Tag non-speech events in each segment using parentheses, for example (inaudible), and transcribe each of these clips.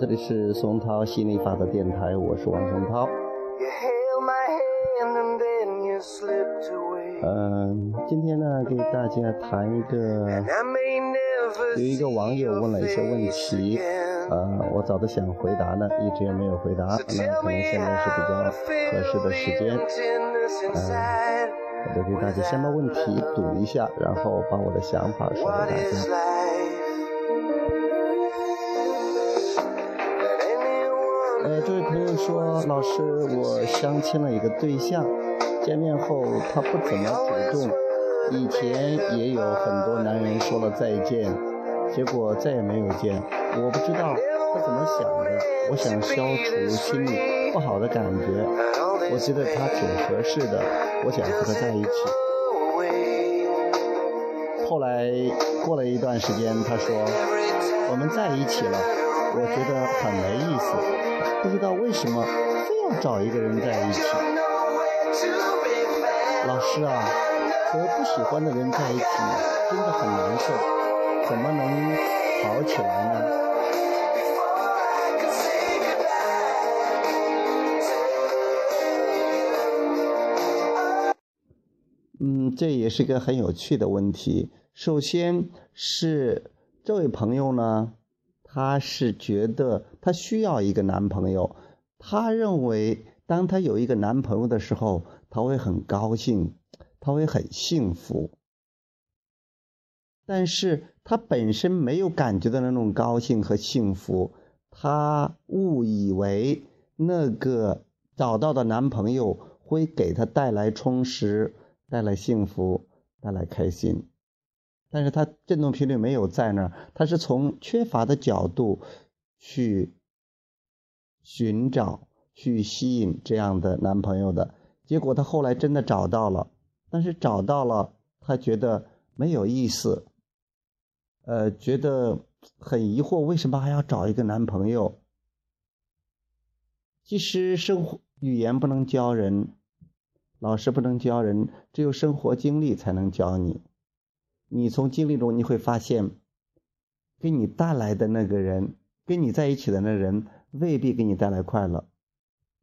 这里是松涛心理法的电台，我是王松涛。嗯，今天呢，给大家谈一个，有一个网友问了一些问题，呃，我早都想回答呢，一直也没有回答，那可能现在是比较合适的时间，嗯，我就给大家先把问题读一下，然后把我的想法说给大家。呃，这位朋友说，老师，我相亲了一个对象，见面后他不怎么主动，以前也有很多男人说了再见，结果再也没有见。我不知道他怎么想的，我想消除心里不好的感觉，我觉得他挺合适的，我想和他在一起。后来过了一段时间，他说我们在一起了，我觉得很没意思。不知道为什么非要找一个人在一起。老师啊，和不喜欢的人在一起真的很难受，怎么能好起来呢？嗯，这也是个很有趣的问题。首先是这位朋友呢。她是觉得她需要一个男朋友，她认为当她有一个男朋友的时候，她会很高兴，她会很幸福。但是她本身没有感觉到那种高兴和幸福，她误以为那个找到的男朋友会给她带来充实、带来幸福、带来开心。但是他振动频率没有在那儿，他是从缺乏的角度去寻找、去吸引这样的男朋友的结果，他后来真的找到了，但是找到了，他觉得没有意思，呃，觉得很疑惑，为什么还要找一个男朋友？其实生活语言不能教人，老师不能教人，只有生活经历才能教你。你从经历中你会发现，给你带来的那个人，跟你在一起的那人未必给你带来快乐，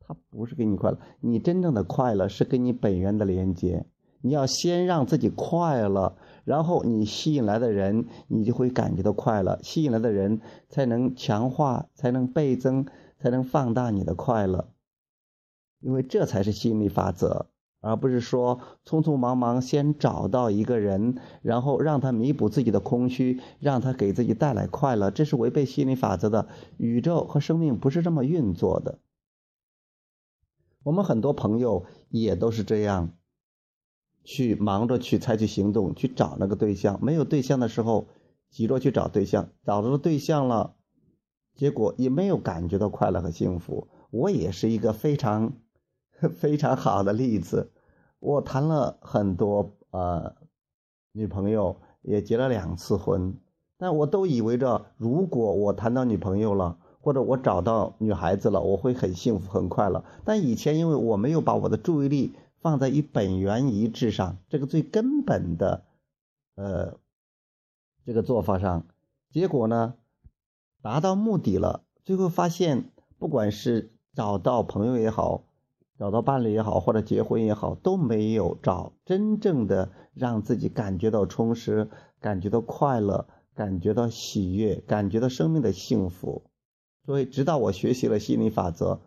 他不是给你快乐。你真正的快乐是跟你本源的连接。你要先让自己快乐，然后你吸引来的人，你就会感觉到快乐。吸引来的人才能强化，才能倍增，才能放大你的快乐，因为这才是吸引力法则。而不是说匆匆忙忙先找到一个人，然后让他弥补自己的空虚，让他给自己带来快乐，这是违背心理法则的。宇宙和生命不是这么运作的。我们很多朋友也都是这样，去忙着去采取行动，去找那个对象。没有对象的时候，急着去找对象；找到了对象了，结果也没有感觉到快乐和幸福。我也是一个非常 (laughs) 非常好的例子。我谈了很多呃女朋友，也结了两次婚，但我都以为着，如果我谈到女朋友了，或者我找到女孩子了，我会很幸福很快乐。但以前因为我没有把我的注意力放在与本源一致上，这个最根本的呃这个做法上，结果呢达到目的了，最后发现不管是找到朋友也好。找到伴侣也好，或者结婚也好，都没有找真正的让自己感觉到充实、感觉到快乐、感觉到喜悦、感觉到生命的幸福。所以，直到我学习了心理法则，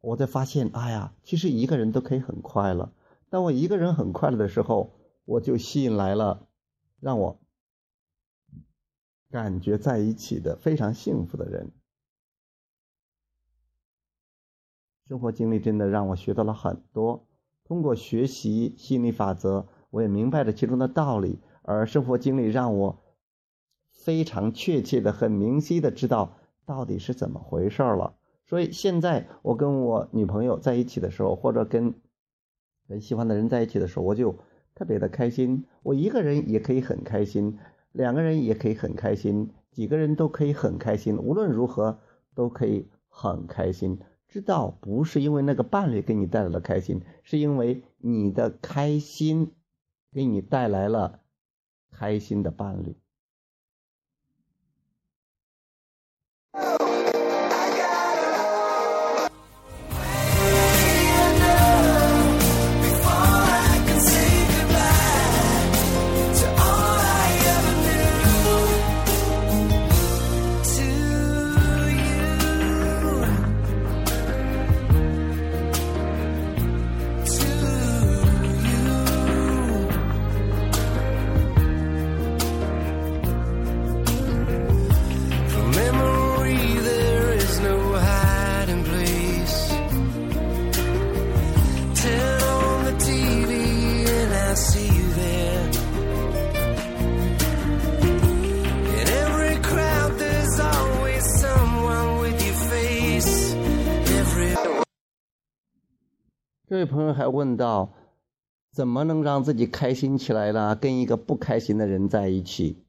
我才发现，哎呀，其实一个人都可以很快乐。当我一个人很快乐的时候，我就吸引来了让我感觉在一起的非常幸福的人。生活经历真的让我学到了很多。通过学习心理法则，我也明白了其中的道理。而生活经历让我非常确切的、很明晰的知道到底是怎么回事了。所以现在我跟我女朋友在一起的时候，或者跟很喜欢的人在一起的时候，我就特别的开心。我一个人也可以很开心，两个人也可以很开心，几个人都可以很开心。无论如何都可以很开心。知道不是因为那个伴侣给你带来了开心，是因为你的开心给你带来了开心的伴侣。位朋友还问到，怎么能让自己开心起来呢？跟一个不开心的人在一起，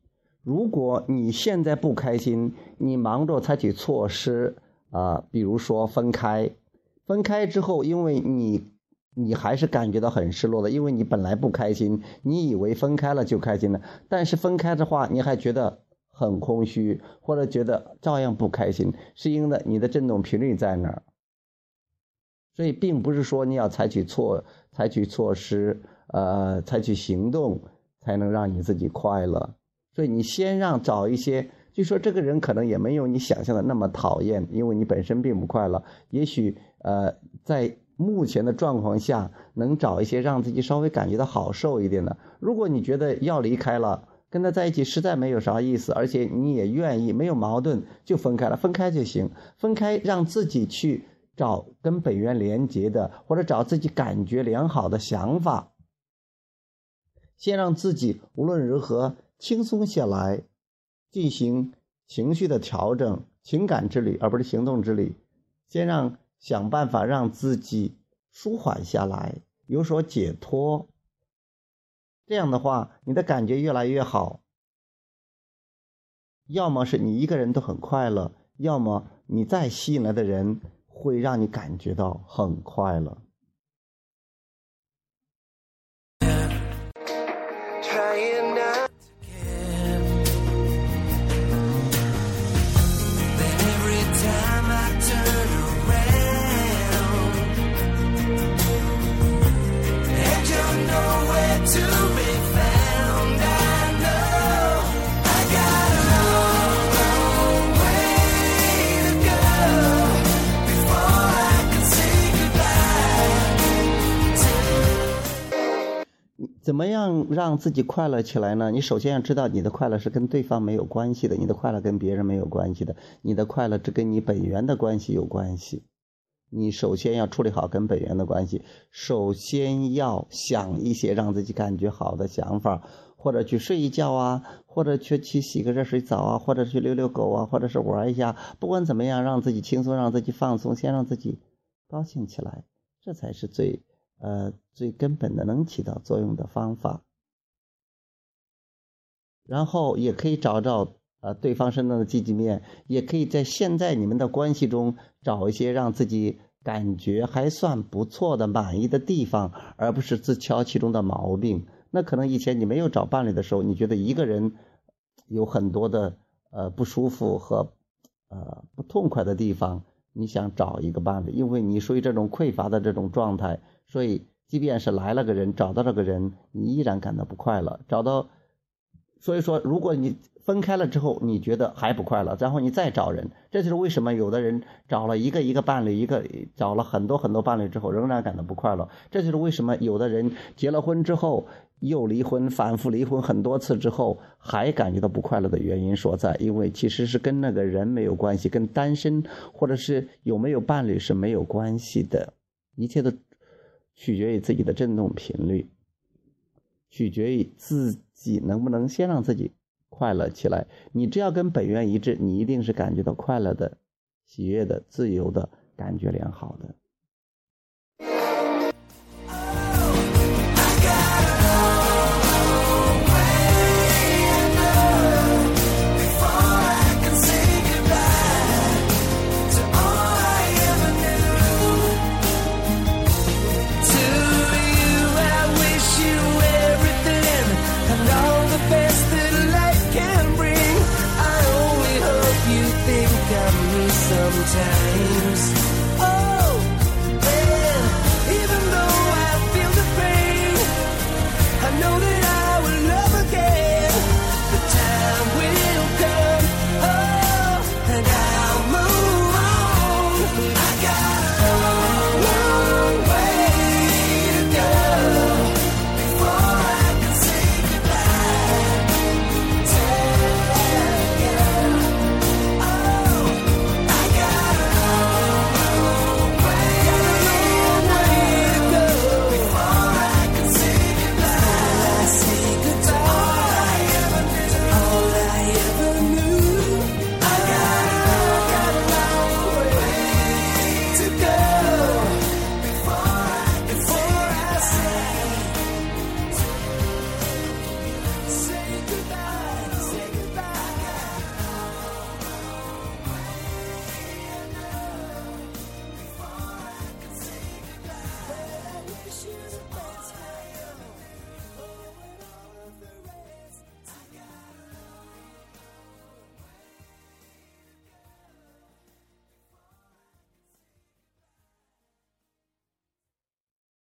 如果你现在不开心，你忙着采取措施啊，比如说分开，分开之后，因为你。你还是感觉到很失落的，因为你本来不开心，你以为分开了就开心了，但是分开的话，你还觉得很空虚，或者觉得照样不开心，是因为你的振动频率在那儿。所以，并不是说你要采取措采取措施，呃，采取行动才能让你自己快乐。所以，你先让找一些，就说这个人可能也没有你想象的那么讨厌，因为你本身并不快乐，也许呃在。目前的状况下，能找一些让自己稍微感觉到好受一点的。如果你觉得要离开了，跟他在一起实在没有啥意思，而且你也愿意，没有矛盾，就分开了，分开就行。分开，让自己去找跟本源连接的，或者找自己感觉良好的想法。先让自己无论如何轻松下来，进行情绪的调整，情感之旅，而不是行动之旅。先让。想办法让自己舒缓下来，有所解脱。这样的话，你的感觉越来越好。要么是你一个人都很快乐，要么你再吸引来的人会让你感觉到很快乐。怎么样让自己快乐起来呢？你首先要知道，你的快乐是跟对方没有关系的，你的快乐跟别人没有关系的，你的快乐只跟你本源的关系有关系。你首先要处理好跟本源的关系，首先要想一些让自己感觉好的想法，或者去睡一觉啊，或者去去洗个热水澡啊，或者去遛遛狗啊，或者是玩一下，不管怎么样，让自己轻松，让自己放松，先让自己高兴起来，这才是最。呃，最根本的能起到作用的方法，然后也可以找找呃对方身上的积极面，也可以在现在你们的关系中找一些让自己感觉还算不错的、满意的地方，而不是自敲其中的毛病。那可能以前你没有找伴侣的时候，你觉得一个人有很多的呃不舒服和呃不痛快的地方，你想找一个伴侣，因为你属于这种匮乏的这种状态。所以，即便是来了个人，找到了个人，你依然感到不快乐。找到，所以说，如果你分开了之后，你觉得还不快乐，然后你再找人，这就是为什么有的人找了一个一个伴侣，一个找了很多很多伴侣之后，仍然感到不快乐。这就是为什么有的人结了婚之后又离婚，反复离婚很多次之后还感觉到不快乐的原因所在。因为其实是跟那个人没有关系，跟单身或者是有没有伴侣是没有关系的，一切都。取决于自己的振动频率，取决于自己能不能先让自己快乐起来。你只要跟本源一致，你一定是感觉到快乐的、喜悦的、自由的感觉良好的。